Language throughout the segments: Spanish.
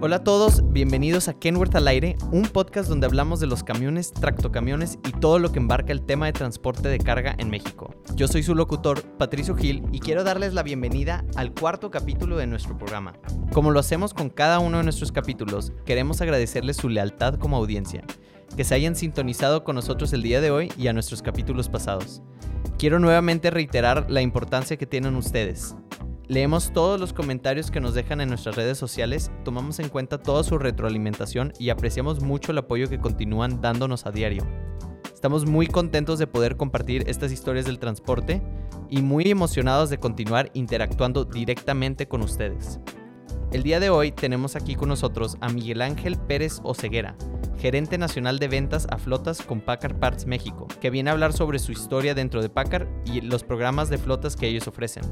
Hola a todos, bienvenidos a Kenworth al aire, un podcast donde hablamos de los camiones, tractocamiones y todo lo que embarca el tema de transporte de carga en México. Yo soy su locutor, Patricio Gil, y quiero darles la bienvenida al cuarto capítulo de nuestro programa. Como lo hacemos con cada uno de nuestros capítulos, queremos agradecerles su lealtad como audiencia, que se hayan sintonizado con nosotros el día de hoy y a nuestros capítulos pasados. Quiero nuevamente reiterar la importancia que tienen ustedes. Leemos todos los comentarios que nos dejan en nuestras redes sociales, tomamos en cuenta toda su retroalimentación y apreciamos mucho el apoyo que continúan dándonos a diario. Estamos muy contentos de poder compartir estas historias del transporte y muy emocionados de continuar interactuando directamente con ustedes. El día de hoy tenemos aquí con nosotros a Miguel Ángel Pérez Oceguera, gerente nacional de ventas a flotas con Packard Parts México, que viene a hablar sobre su historia dentro de Packard y los programas de flotas que ellos ofrecen.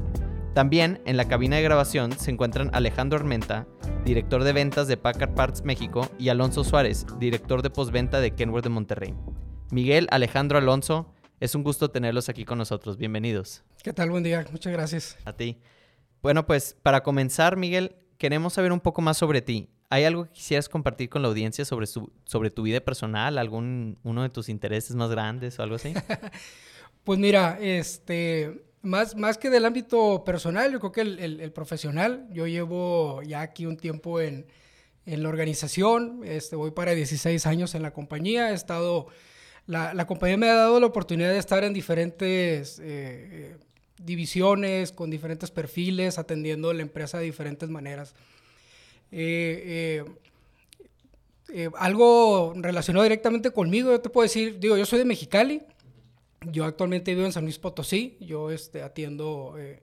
También en la cabina de grabación se encuentran Alejandro Armenta, director de ventas de Packard Parts México, y Alonso Suárez, director de postventa de Kenworth de Monterrey. Miguel, Alejandro, Alonso, es un gusto tenerlos aquí con nosotros. Bienvenidos. ¿Qué tal? Buen día. Muchas gracias. A ti. Bueno, pues para comenzar, Miguel, queremos saber un poco más sobre ti. ¿Hay algo que quisieras compartir con la audiencia sobre, sobre tu vida personal? ¿Algún uno de tus intereses más grandes o algo así? pues mira, este, más, más que del ámbito personal, yo creo que el, profesional, yo llevo ya aquí un tiempo en, la organización, este, voy para 16 años en la compañía, he estado, la, compañía me ha dado la oportunidad de estar en diferentes eh, divisiones, con diferentes perfiles, atendiendo la empresa de diferentes maneras. Eh, eh, algo relacionado directamente conmigo, yo te puedo decir, digo, yo soy de Mexicali, yo actualmente vivo en San Luis Potosí, yo este, atiendo eh,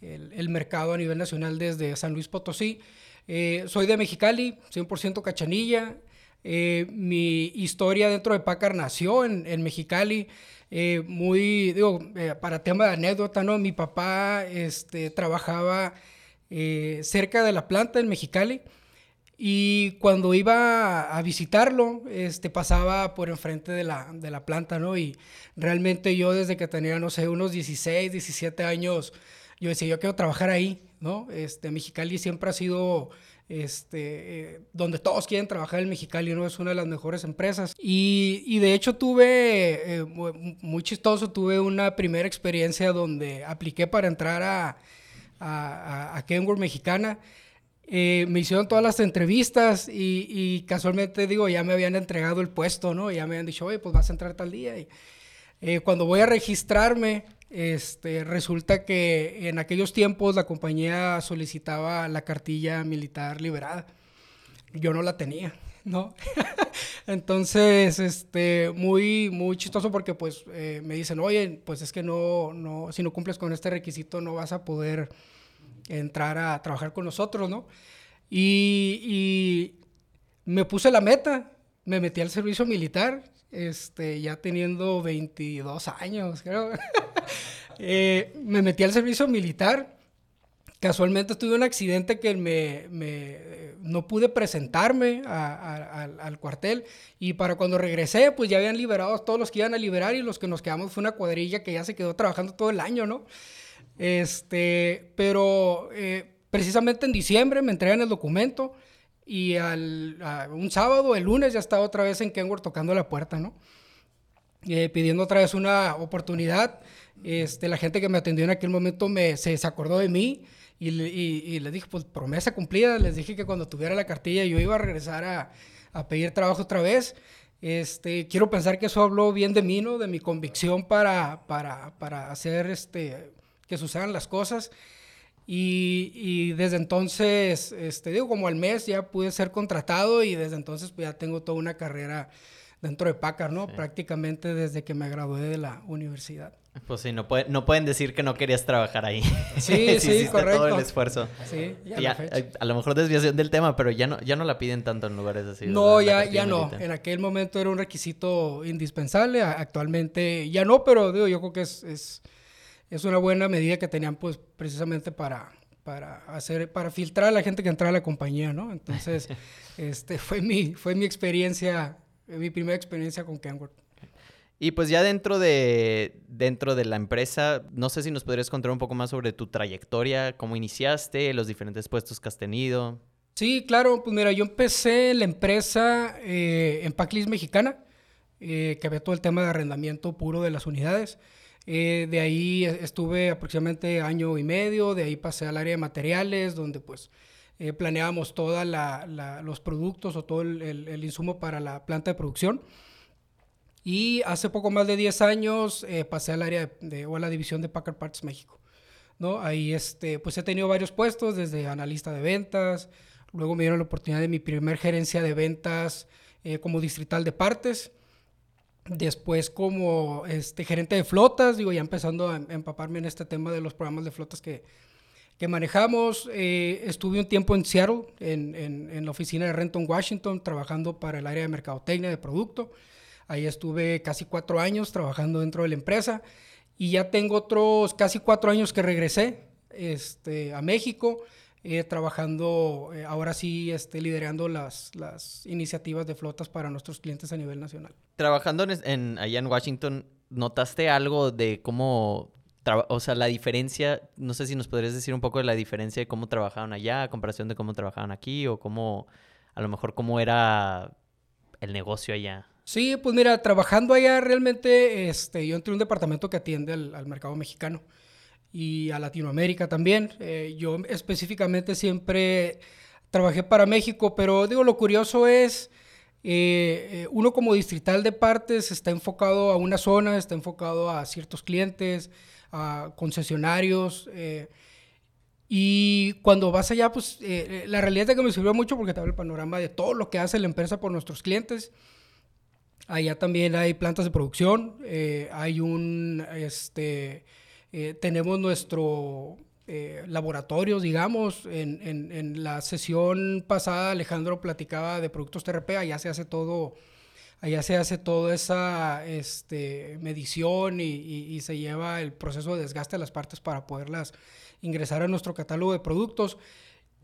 el, mercado a nivel nacional desde San Luis Potosí. Eh, soy de Mexicali, 100% cachanilla. Eh, mi historia dentro de Pacar nació en, en Mexicali. Muy, digo, para tema de anécdota, ¿no? Mi papá este, trabajaba cerca de la planta en Mexicali. Y cuando iba a visitarlo, este, pasaba por enfrente de la, de la planta, ¿no? Y realmente yo desde que tenía, no sé, unos 16, 17 años, yo decía, yo quiero trabajar ahí, ¿no? Este, Mexicali siempre ha sido este, eh, donde todos quieren trabajar en Mexicali, ¿no? Es una de las mejores empresas. Y, y de hecho tuve, eh, muy chistoso, tuve una primera experiencia donde apliqué para entrar a, a, a Mexicana. Eh, me hicieron todas las entrevistas y, casualmente digo, ya me habían entregado el puesto, ¿no? Ya me habían dicho, oye, pues vas a entrar tal día. Y eh, cuando voy a registrarme, este, resulta que en aquellos tiempos la compañía solicitaba la cartilla militar liberada. Yo no la tenía, ¿no? Entonces, este, muy, muy chistoso porque pues eh, me dicen, oye, pues es que no, no, si no cumples con este requisito no vas a poder entrar a trabajar con nosotros, ¿no? Y, me puse la meta, me metí al servicio militar, este, ya teniendo 22 años, creo. Eh, me metí al servicio militar. Casualmente tuve un accidente que me, no pude presentarme al cuartel y para cuando regresé pues ya habían liberado a todos los que iban a liberar y los que nos quedamos fue una cuadrilla que ya se quedó trabajando todo el año, ¿no? Este, pero eh, precisamente en diciembre me entregan el documento y al, un sábado, el lunes, ya estaba otra vez en Kenworth tocando la puerta, ¿no? Eh, pidiendo otra vez una oportunidad. Este, la gente que me atendió en aquel momento me, se, acordó de mí y, y, les dije, pues promesa cumplida. Les dije que cuando tuviera la cartilla yo iba a regresar a, a pedir trabajo otra vez. Este, quiero pensar que eso habló bien de mí, ¿no? De mi convicción para, para, para hacer este, que sucedan las cosas. Y, desde entonces, este, digo, como al mes ya pude ser contratado y desde entonces pues, ya tengo toda una carrera dentro de Packard, ¿no? Prácticamente desde que me gradué de la universidad. Pues sí, no, puede, no pueden decir que no querías trabajar ahí. Sí, sí, correcto. todo el esfuerzo. Sí, ya, a lo mejor desviación del tema, pero ya no, ya no la piden tanto en lugares así. No, ya, ya no. En aquel momento era un requisito indispensable. Actualmente ya no, pero digo, yo creo que es es una buena medida que tenían pues precisamente para, para hacer, para filtrar a la gente que entraba a la compañía, ¿no? Entonces, este, fue mi, fue mi experiencia, mi primera experiencia con Kenworth. Y pues ya dentro de, dentro de la empresa, no sé si nos podrías contar un poco más sobre tu trayectoria, cómo iniciaste, los diferentes puestos que has tenido. Sí, claro, pues mira, yo empecé la empresa eh, en Paclis Mexicana, eh, que había todo el tema de arrendamiento puro de las unidades. Eh, de ahí estuve aproximadamente año y medio, de ahí pasé al área de materiales, donde pues planeábamos todos los productos o todo el, insumo para la planta de producción. Y hace poco más de 10 años pasé al área de, o a la división de Packard Parts México. ¿no? Ahí este, pues he tenido varios puestos, desde analista de ventas, Luego me dieron la oportunidad de mi primer gerencia de ventas eh, como distrital de partes. Después como este, gerente de flotas, digo, ya empezando a empaparme en este tema de los programas de flotas que, que manejamos. Eh, estuve un tiempo en Seattle, en, en, la oficina de Renton, Washington, trabajando para el área de mercadotecnia de producto. Ahí estuve casi cuatro años trabajando dentro de la empresa y ya tengo otros casi cuatro años que regresé este, a México eh, trabajando, eh, ahora sí, este, liderando las, iniciativas de flotas para nuestros clientes a nivel nacional. Trabajando en, allá en Washington, ¿notaste algo de cómo, o sea, la diferencia, no sé si nos podrías decir un poco de la diferencia de cómo trabajaban allá a comparación de cómo trabajaban aquí o cómo, a lo mejor, cómo era el negocio allá? Sí, pues mira, trabajando allá realmente, este, yo entré en un departamento que atiende al mercado mexicano y a Latinoamérica también. Eh, yo específicamente siempre trabajé para México, pero digo, lo curioso es, eh, eh, uno como distrital de partes está enfocado a una zona, está enfocado a ciertos clientes, a concesionarios. y cuando vas allá, pues la realidad es que me sirvió mucho porque te el panorama de todo lo que hace la empresa por nuestros clientes. Allá también hay plantas de producción, hay un, este, eh, tenemos nuestro eh, laboratorio, digamos. En, en, la sesión pasada Alejandro platicaba de productos TRP, allá se hace todo, allá se hace toda esa este, medición y, y, se lleva el proceso de desgaste de las partes para poderlas ingresar a nuestro catálogo de productos.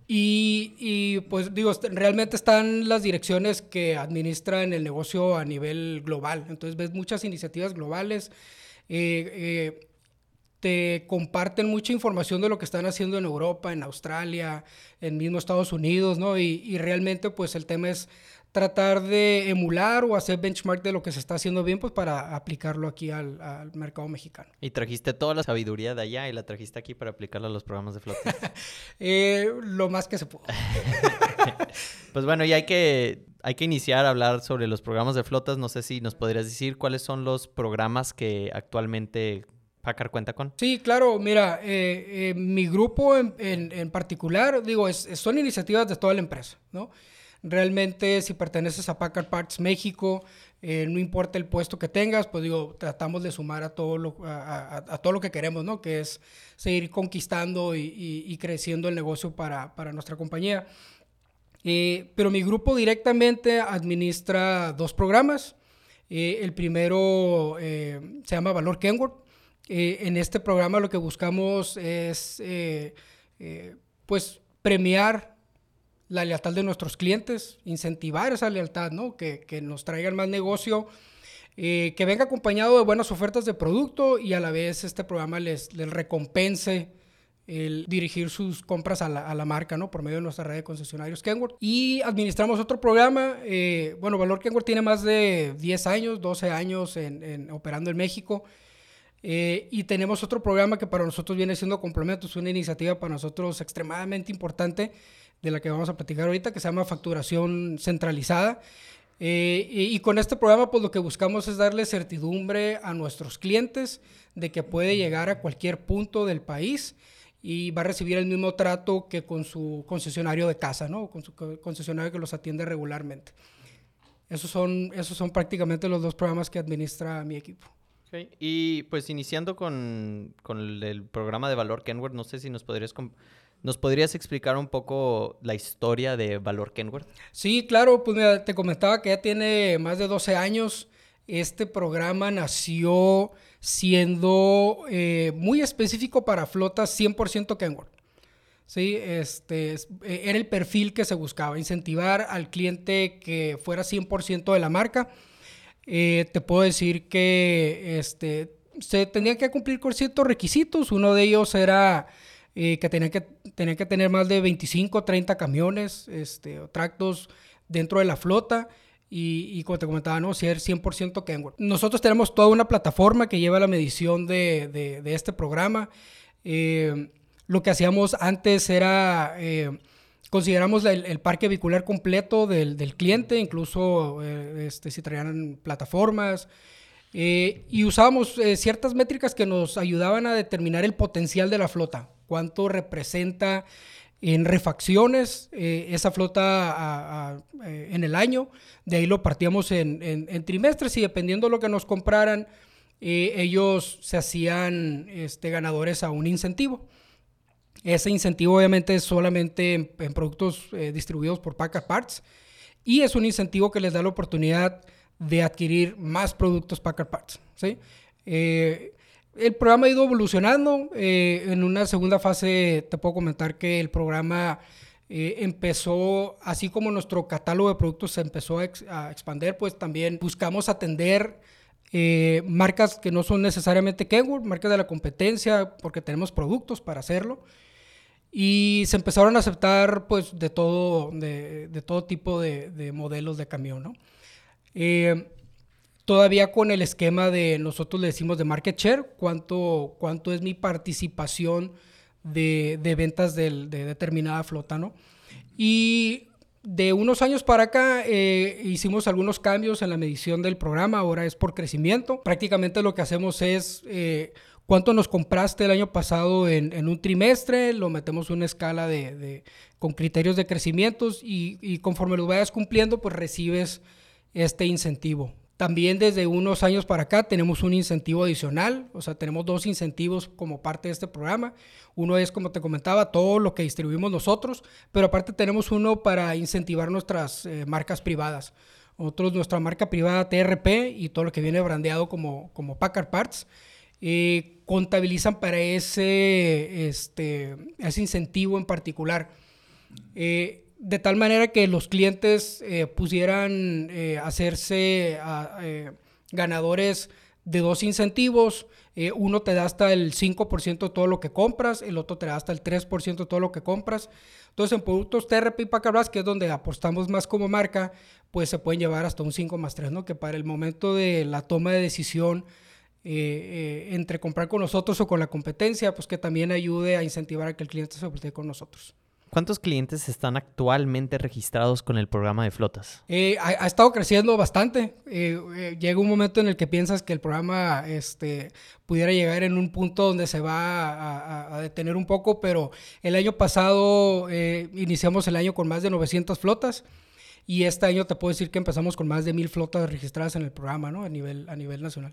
Y, y, pues digo, realmente están las direcciones que administran el negocio a nivel global. Entonces ves muchas iniciativas globales. Eh, te comparten mucha información de lo que están haciendo en Europa, en Australia, en mismo Estados Unidos, ¿no? Y, realmente pues el tema es tratar de emular o hacer benchmark de lo que se está haciendo bien, pues para aplicarlo aquí al, mercado mexicano. Y trajiste toda la sabiduría de allá y la trajiste aquí para aplicarla a los programas de flota. Eh, lo más que se pudo. pues bueno, y hay que, hay que iniciar a hablar sobre los programas de flotas. No sé si nos podrías decir cuáles son los programas que actualmente Packard cuenta con? Sí, claro, mira, eh, eh, mi grupo en, particular, digo, son iniciativas de toda la empresa, ¿no? Realmente, si perteneces a Packard Parts México, eh, no importa el puesto que tengas, pues digo, tratamos de sumar a todo lo, a, todo lo que queremos, ¿no? Que es seguir conquistando y, creciendo el negocio para, para nuestra compañía. pero mi grupo directamente administra dos programas. el primero se llama Valor Kenworth eh, en este programa lo que buscamos es, eh, eh, pues, premiar la lealtad de nuestros clientes, incentivar esa lealtad, ¿no? Que, que nos traigan más negocio, que venga acompañado de buenas ofertas de producto y a la vez este programa les, recompense dirigir sus compras a la, a la, marca, ¿no? Por medio de nuestra red de concesionarios Kenworth. Y administramos otro programa, bueno, Valor Kenworth tiene más de 10 años, 12 años en, en, operando en México. Eh, y tenemos otro programa que para nosotros viene siendo complementos, una iniciativa para nosotros extremadamente importante, de la que vamos a platicar ahorita, que se llama facturación centralizada. Eh, y, con este programa, pues lo que buscamos es darle certidumbre a nuestros clientes de que puede llegar a cualquier punto del país y va a recibir el mismo trato que con su concesionario de casa, ¿no? Con su concesionario que los atiende regularmente. Esos son, esos son prácticamente los dos programas que administra mi equipo. Y pues iniciando con, el, programa de Valor Kenworth, no sé si nos podrías, nos podrías explicar un poco la historia de Valor Kenworth. Sí, claro, pues te comentaba que ya tiene más de 12 años. Este programa nació siendo eh, muy específico para flotas 100% Kenworth. Sí, este, e, era el perfil que se buscaba, incentivar al cliente que fuera 100% de la marca eh, te puedo decir que este, se tenían que cumplir con ciertos requisitos. Uno de ellos era eh, que tenían que, tenían que tener más de 25 o 30 camiones este, tractos dentro de la flota. Y, y, como te comentaba, ¿no? Ser 100% Kenworth. Nosotros tenemos toda una plataforma que lleva la medición de, de, de este programa. Eh, lo que hacíamos antes era, eh, consideramos el, parque vehicular completo del, del cliente, incluso eh, este, si traían plataformas, eh, y usábamos ciertas métricas que nos ayudaban a determinar el potencial de la flota, cuánto representa en refacciones eh, esa flota a, a, eh, en el año. De ahí lo partíamos en, en, en, trimestres y dependiendo de lo que nos compraran, eh, ellos se hacían este, ganadores a un incentivo. Ese incentivo obviamente es solamente en, en productos eh, distribuidos por Packard Parts y es un incentivo que les da la oportunidad de adquirir más productos Packard Parts. ¿sí? Eh, el programa ha ido evolucionando. Eh, en una segunda fase te puedo comentar que el programa eh, empezó, así como nuestro catálogo de productos se empezó a, ex, a expandir, pues también buscamos atender eh, marcas que no son necesariamente Kenworth, marcas de la competencia, porque tenemos productos para hacerlo. Y se empezaron a aceptar pues de todo, de, todo tipo de, de, modelos de camión, ¿no? Todavía con el esquema de nosotros le decimos de market share, cuánto, cuánto es mi participación de, de ventas del, de determinada flota, ¿no? Y de unos años para acá eh, hicimos algunos cambios en la medición del programa, ahora es por crecimiento. Prácticamente lo que hacemos es eh, cuánto nos compraste el año pasado en, en, un trimestre, lo metemos en una escala de, de con criterios de crecimientos y, y, conforme lo vayas cumpliendo, pues recibes este incentivo. También desde unos años para acá tenemos un incentivo adicional, o sea, tenemos dos incentivos como parte de este programa. Uno es, como te comentaba, todo lo que distribuimos nosotros, pero aparte tenemos uno para incentivar nuestras eh, marcas privadas. Otros, nuestra marca privada TRP y todo lo que viene brandeado como, como Packard Parts, eh, contabilizan para ese, este, ese incentivo en particular. Eh, de tal manera que los clientes eh, pudieran eh, hacerse a, eh, ganadores de dos incentivos. Eh, uno te da hasta el 5% de todo lo que compras, el otro te da hasta el 3% de todo lo que compras. Entonces, en productos TRP y Pacabras, que es donde apostamos más como marca, pues se pueden llevar hasta un 5 más 3, ¿no? Que para el momento de la toma de decisión eh, entre comprar con nosotros o con la competencia, pues que también ayude a incentivar a que el cliente se voltee con nosotros. ¿Cuántos clientes están actualmente registrados con el programa de flotas? Eh, ha, ha, estado creciendo bastante. Eh, eh, llega un momento en el que piensas que el programa este, pudiera llegar en un punto donde se va a, a, a detener un poco, pero el año pasado eh, iniciamos el año con más de 900 flotas y este año te puedo decir que empezamos con más de mil flotas registradas en el programa ¿no? a, nivel, a nivel nacional.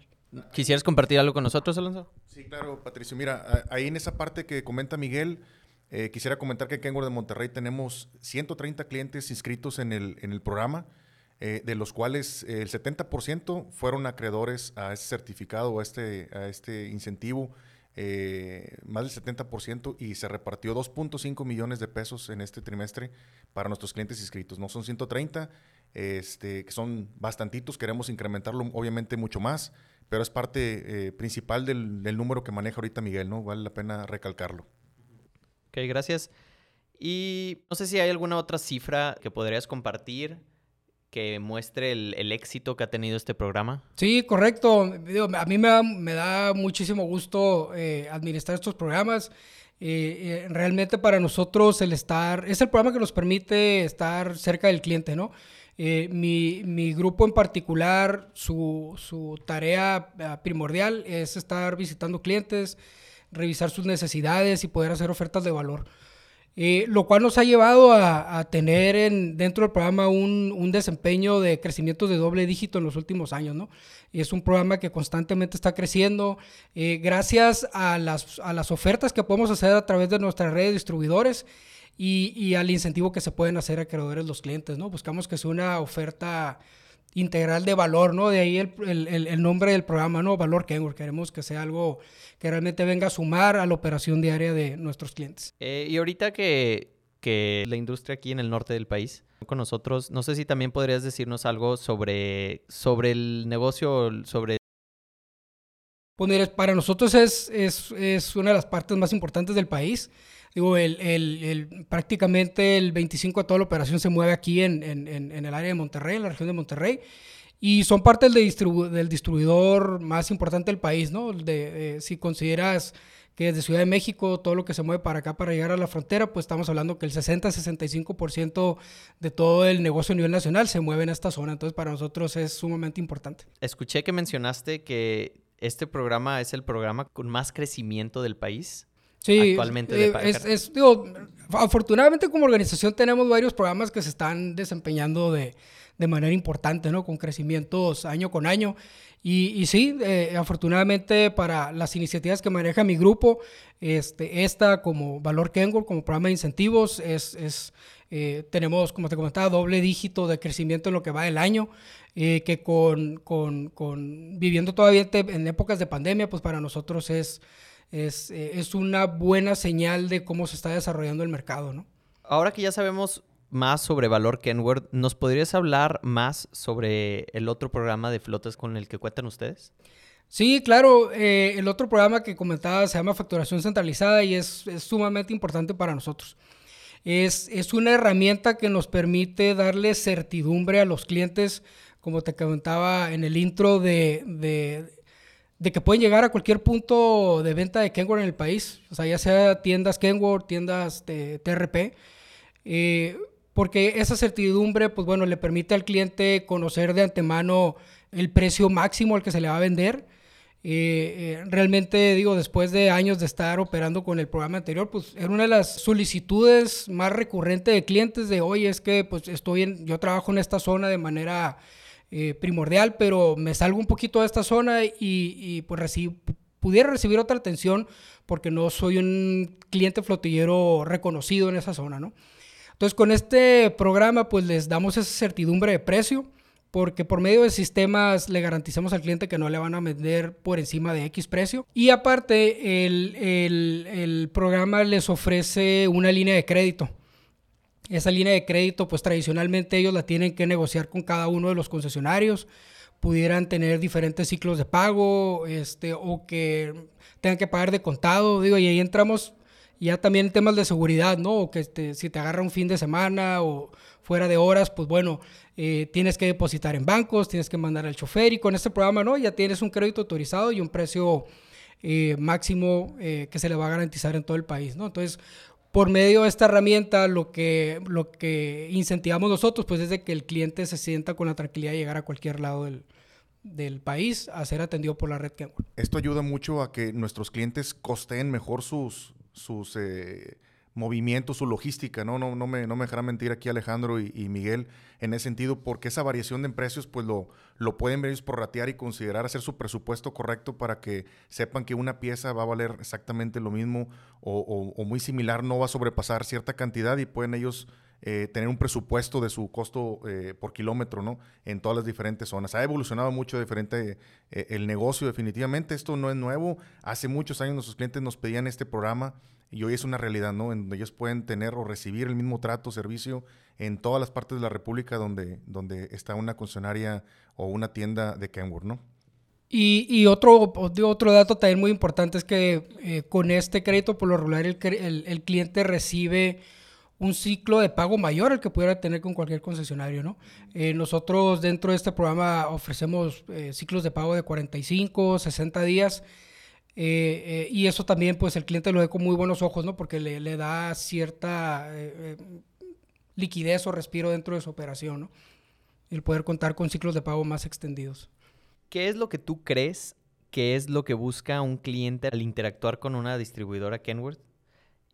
¿Quisieras compartir algo con nosotros, Alonso? Sí, claro, Patricio. Mira, ahí en esa parte que comenta Miguel, eh, quisiera comentar que en Kenworth de Monterrey tenemos 130 clientes inscritos en el, en el programa, eh, de los cuales eh, el 70% fueron acreedores a este certificado a este, a este incentivo, más del 70%, y se repartió 2.5 millones de pesos en este trimestre para nuestros clientes inscritos. No son 130, este, que son bastantitos, queremos incrementarlo obviamente mucho más, pero es parte principal del, del número que maneja ahorita Miguel, ¿no? Vale la pena recalcarlo. Ok, gracias. Y no sé si hay alguna otra cifra que podrías compartir que muestre el, éxito que ha tenido este programa. Sí, correcto. A mí me da, muchísimo gusto eh, administrar estos programas. Eh, eh, realmente para nosotros el estar, es el programa que nos permite estar cerca del cliente, ¿no? Eh, mi, grupo en particular, su, tarea uh, primordial es estar visitando clientes, revisar sus necesidades y poder hacer ofertas de valor. Eh, lo cual nos ha llevado a, tener en, dentro del programa un, un, desempeño de crecimiento de doble dígito en los últimos años. ¿no? Es un programa que constantemente está creciendo eh, gracias a las, a las ofertas que podemos hacer a través de nuestras redes de distribuidores y, y al incentivo que se pueden hacer a creadores los clientes. ¿no? Buscamos que sea una oferta integral de valor, ¿no? De ahí el, el, el, nombre del programa, ¿no? Valor Kenworth. Queremos que sea algo que realmente venga a sumar a la operación diaria de nuestros clientes. Eh, y ahorita que que la industria aquí en el norte del país. Con nosotros, no sé si también podrías decirnos algo sobre, sobre el negocio, sobre... Pues para nosotros es, es, es una de las partes más importantes del país. Digo, el, el, prácticamente el 25 de toda la operación se mueve aquí en, en, en, el área de Monterrey, en la región de Monterrey. Y son parte del, distribu del distribuidor más importante del país, ¿no? De, si consideras que desde Ciudad de México, todo lo que se mueve para acá para llegar a la frontera, pues estamos hablando que el 60-65% de todo el negocio a nivel nacional se mueve en esta zona. Entonces, para nosotros es sumamente importante. Escuché que mencionaste que este programa es el programa con más crecimiento del país. Sí, actualmente eh, es, digo, afortunadamente como organización tenemos varios programas que se están desempeñando de, de manera importante, ¿no? Con crecimientos año con año. Y, y sí, eh, afortunadamente para las iniciativas que maneja mi grupo, este, esta como Valor Kenworth, como programa de incentivos, es, es eh, tenemos, como te comentaba, doble dígito de crecimiento en lo que va del año, que con, con, con, viviendo todavía en épocas de pandemia, pues para nosotros es es, eh, es una buena señal de cómo se está desarrollando el mercado, ¿no? Ahora que ya sabemos más sobre Valor Kenworth, ¿nos podrías hablar más sobre el otro programa de flotas con el que cuentan ustedes? Sí, claro. Eh, el otro programa que comentaba se llama Facturación Centralizada y es, es sumamente importante para nosotros. Es, es, una herramienta que nos permite darle certidumbre a los clientes, como te comentaba en el intro, de, de de que pueden llegar a cualquier punto de venta de Kenworth en el país, o sea, ya sea tiendas Kenworth, tiendas de TRP, eh, porque esa certidumbre, pues bueno, le permite al cliente conocer de antemano el precio máximo al que se le va a vender. Eh, eh, realmente, digo, después de años de estar operando con el programa anterior, pues era una de las solicitudes más recurrentes de clientes de, oye, es que pues estoy yo trabajo en esta zona de manera eh, primordial, pero me salgo un poquito de esta zona y, pues pudiera recibir otra atención porque no soy un cliente flotillero reconocido en esa zona, ¿no? Entonces con este programa pues les damos esa certidumbre de precio porque por medio de sistemas le garantizamos al cliente que no le van a vender por encima de X precio. Y aparte, el, el programa les ofrece una línea de crédito esa línea de crédito, pues tradicionalmente ellos la tienen que negociar con cada uno de los concesionarios. Pudieran tener diferentes ciclos de pago, este, o que tengan que pagar de contado, digo, y ahí entramos ya también en temas de seguridad, ¿no? O que este, si te agarra un fin de semana o fuera de horas, pues bueno, eh, tienes que depositar en bancos, tienes que mandar al chofer y con este programa, ¿no? Ya tienes un crédito autorizado y un precio eh, máximo eh, que se le va a garantizar en todo el país, ¿no? Entonces, por medio de esta herramienta lo que, lo que incentivamos nosotros pues es de que el cliente se sienta con la tranquilidad de llegar a cualquier lado del, del país a ser atendido por la red Kenworth. Esto ayuda mucho a que nuestros clientes costeen mejor sus, sus eh, movimiento, su logística, ¿no? No, no, me, no me dejará mentir aquí Alejandro y, Miguel en ese sentido, porque esa variación de precios, pues lo, lo pueden ver ratear y considerar hacer su presupuesto correcto para que sepan que una pieza va a valer exactamente lo mismo o, o, muy similar, no va a sobrepasar cierta cantidad y pueden ellos eh, tener un presupuesto de su costo eh, por kilómetro, ¿no? En todas las diferentes zonas. Ha evolucionado mucho diferente eh, el negocio, definitivamente. Esto no es nuevo. Hace muchos años nuestros clientes nos pedían este programa y hoy es una realidad, ¿no? En donde ellos pueden tener o recibir el mismo trato, servicio en todas las partes de la República donde, donde está una concesionaria o una tienda de Kenworth, ¿no? Y, otro, otro dato también muy importante es que eh, con este crédito, por lo regular, el, cliente recibe un ciclo de pago mayor al que pudiera tener con cualquier concesionario, ¿no? Eh, nosotros dentro de este programa ofrecemos eh, ciclos de pago de 45, 60 días eh, y eso también, pues el cliente lo ve con muy buenos ojos, ¿no? Porque le, da cierta liquidez o respiro dentro de su operación, ¿no? El poder contar con ciclos de pago más extendidos. ¿Qué es lo que tú crees que es lo que busca un cliente al interactuar con una distribuidora Kenworth?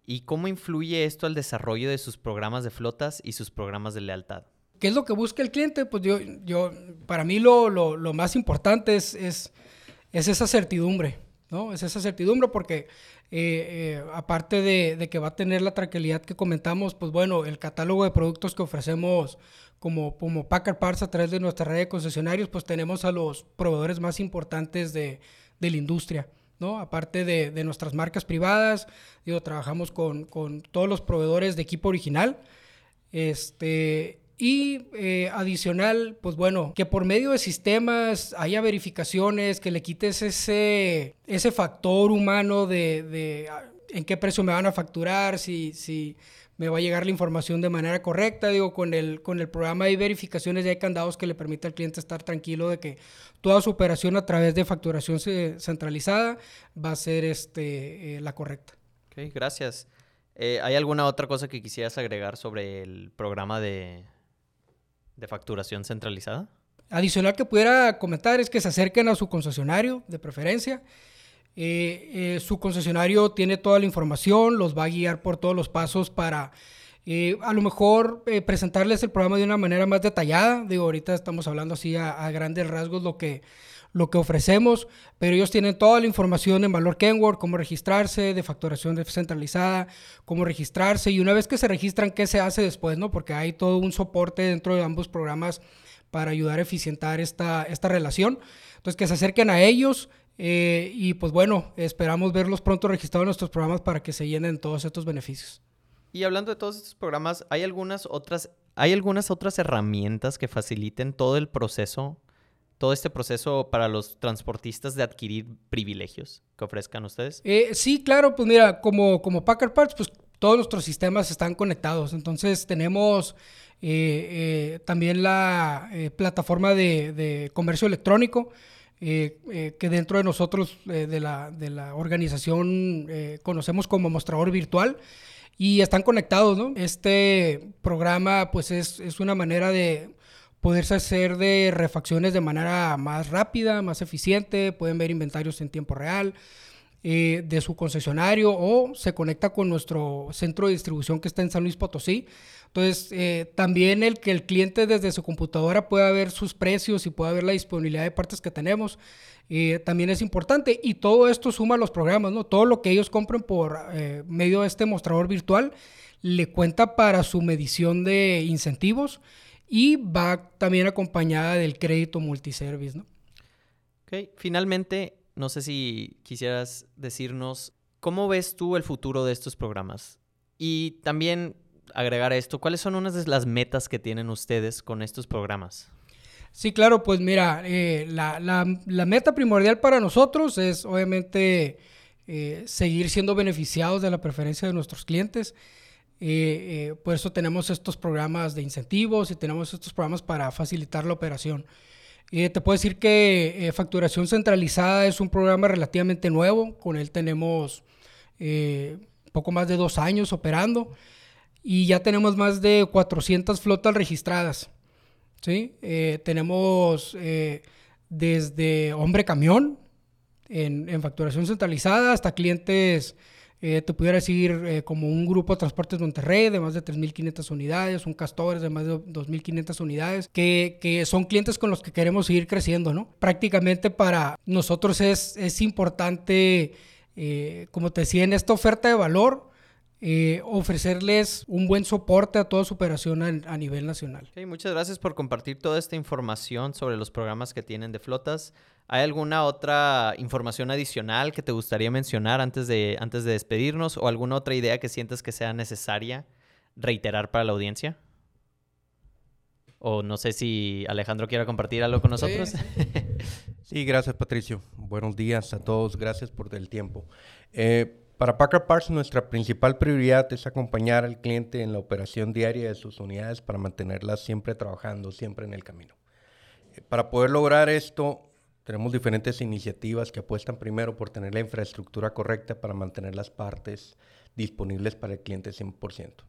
¿Y cómo influye esto al desarrollo de sus programas de flotas y sus programas de lealtad? ¿Qué es lo que busca el cliente? Pues yo, yo para mí lo, lo, lo más importante es, es, es esa certidumbre ¿no? Es esa certidumbre porque eh, eh, aparte de, que va a tener la tranquilidad que comentamos, pues bueno, el catálogo de productos que ofrecemos como, como Packard Parts a través de nuestra red de concesionarios, pues tenemos a los proveedores más importantes de, la industria. ¿No? Aparte de, nuestras marcas privadas, digo, trabajamos con, todos los proveedores de equipo original. Este, y eh, adicional, pues bueno, que por medio de sistemas haya verificaciones, que le quites ese, ese factor humano de, de en qué precio me van a facturar, si, si me va a llegar la información de manera correcta. Digo, con el, con el programa hay verificaciones y hay candados que le permite al cliente estar tranquilo de que toda su operación a través de facturación centralizada va a ser este, eh, la correcta. Ok, gracias. Eh, ¿Hay alguna otra cosa que quisieras agregar sobre el programa de, de facturación centralizada? Adicional que pudiera comentar es que se acerquen a su concesionario de preferencia. Eh, eh, su concesionario tiene toda la información, los va a guiar por todos los pasos para eh, a lo mejor presentarles el programa de una manera más detallada. Digo, ahorita estamos hablando así a, grandes rasgos lo que, lo que ofrecemos, pero ellos tienen toda la información en valor Kenworth, cómo registrarse, de facturación descentralizada, cómo registrarse y una vez que se registran, qué se hace después, ¿no? Porque hay todo un soporte dentro de ambos programas para ayudar a eficientar esta, esta relación. Entonces, que se acerquen a ellos, eh, y pues bueno, esperamos verlos pronto registrados en nuestros programas para que se llenen todos estos beneficios. Y hablando de todos estos programas, ¿hay algunas otras, ¿hay algunas otras herramientas que faciliten todo el proceso, todo este proceso para los transportistas de adquirir privilegios que ofrezcan ustedes? Eh, sí, claro, pues mira, como, como Packard Parts, pues todos nuestros sistemas están conectados. Entonces tenemos eh, también la plataforma de, de comercio electrónico. Eh, eh, que dentro de nosotros, eh, de, la, de, la, organización, conocemos como mostrador virtual y están conectados, ¿no? Este programa, pues, es, es una manera de poderse hacer de refacciones de manera más rápida, más eficiente, pueden ver inventarios en tiempo real de su concesionario o se conecta con nuestro centro de distribución que está en San Luis Potosí entonces, eh, también el que el cliente desde su computadora pueda ver sus precios y pueda ver la disponibilidad de partes que tenemos, eh, también es importante. Y todo esto suma a los programas, ¿no? Todo lo que ellos compren por eh, medio de este mostrador virtual le cuenta para su medición de incentivos y va también acompañada del crédito multiservice, ¿no? Ok, finalmente, no sé si quisieras decirnos cómo ves tú el futuro de estos programas. Y también agregar esto, ¿cuáles son unas de las metas que tienen ustedes con estos programas? Sí, claro, pues mira, eh, la, meta primordial para nosotros es obviamente eh, seguir siendo beneficiados de la preferencia de nuestros clientes. Eh, por eso tenemos estos programas de incentivos y tenemos estos programas para facilitar la operación. Te puedo decir que facturación centralizada es un programa relativamente nuevo, con él tenemos poco más de dos años operando y ya tenemos más de 400 flotas registradas. ¿sí? Eh, tenemos eh, desde hombre camión en, facturación centralizada hasta clientes, eh, te pudiera decir, como un grupo de Transportes Monterrey de más de 3.500 unidades, un Castores de más de 2.500 unidades, que, que, son clientes con los que queremos seguir creciendo. ¿no? Prácticamente para nosotros es, es importante, como te decía, en esta oferta de valor, eh, ofrecerles un buen soporte a toda su operación a, nivel nacional. muchas gracias por compartir toda esta información sobre los programas que tienen de flotas. ¿Hay alguna otra información adicional que te gustaría mencionar antes de, antes de despedirnos o alguna otra idea que sientas que sea necesaria reiterar para la audiencia? O no sé si Alejandro quiera compartir algo con nosotros. Sí, gracias Patricio. Buenos días a todos. Gracias por el tiempo. Eh, para Packard Parts, nuestra principal prioridad es acompañar al cliente en la operación diaria de sus unidades para mantenerlas siempre trabajando, siempre en el camino. Eh, para poder lograr esto, tenemos diferentes iniciativas que apuestan primero por tener la infraestructura correcta para mantener las partes disponibles para el cliente 100%.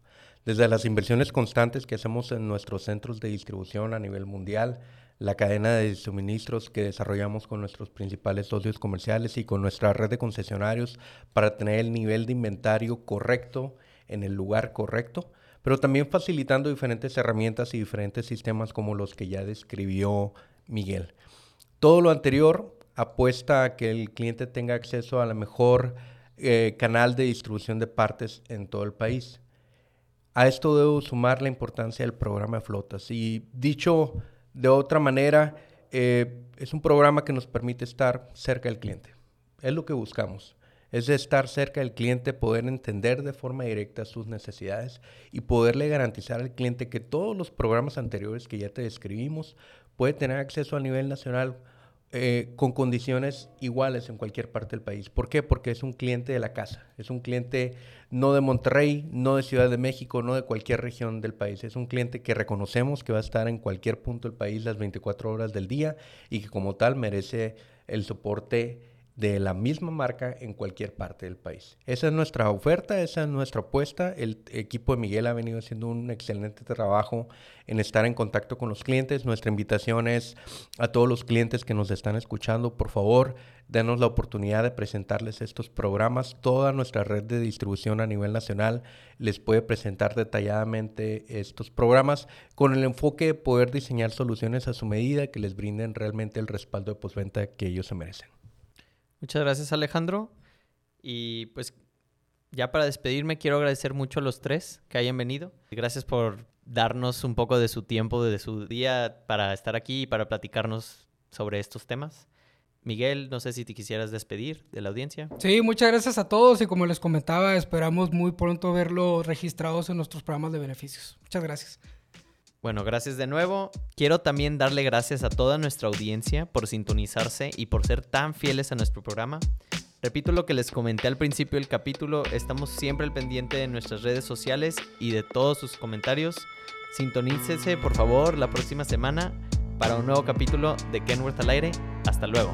Desde las inversiones constantes que hacemos en nuestros centros de distribución a nivel mundial, la cadena de suministros que desarrollamos con nuestros principales socios comerciales y con nuestra red de concesionarios para tener el nivel de inventario correcto en el lugar correcto, pero también facilitando diferentes herramientas y diferentes sistemas como los que ya describió Miguel. Todo lo anterior apuesta a que el cliente tenga acceso a la mejor eh, canal de distribución de partes en todo el país. A esto debo sumar la importancia del programa flotas. Y dicho de otra manera, eh, es un programa que nos permite estar cerca del cliente. Es lo que buscamos. Es de estar cerca del cliente, poder entender de forma directa sus necesidades y poderle garantizar al cliente que todos los programas anteriores que ya te describimos puede tener acceso a nivel nacional eh, con condiciones iguales en cualquier parte del país. ¿Por qué? Porque es un cliente de la casa, es un cliente no de Monterrey, no de Ciudad de México, no de cualquier región del país. Es un cliente que reconocemos que va a estar en cualquier punto del país las 24 horas del día y que como tal merece el soporte de la misma marca en cualquier parte del país. Esa es nuestra oferta, esa es nuestra apuesta. El equipo de Miguel ha venido haciendo un excelente trabajo en estar en contacto con los clientes. Nuestra invitación es a todos los clientes que nos están escuchando, por favor, denos la oportunidad de presentarles estos programas. Toda nuestra red de distribución a nivel nacional les puede presentar detalladamente estos programas con el enfoque de poder diseñar soluciones a su medida que les brinden realmente el respaldo de postventa que ellos se merecen. Muchas gracias Alejandro. Y pues ya para despedirme quiero agradecer mucho a los tres que hayan venido. Gracias por darnos un poco de su tiempo, de su día para estar aquí y para platicarnos sobre estos temas. Miguel, no sé si te quisieras despedir de la audiencia. Sí, muchas gracias a todos y como les comentaba, esperamos muy pronto verlos registrados en nuestros programas de beneficios. Muchas gracias. Bueno, gracias de nuevo. Quiero también darle gracias a toda nuestra audiencia por sintonizarse y por ser tan fieles a nuestro programa. Repito lo que les comenté al principio del capítulo, estamos siempre al pendiente de nuestras redes sociales y de todos sus comentarios. Sintonícese por favor la próxima semana para un nuevo capítulo de Kenworth al aire. Hasta luego.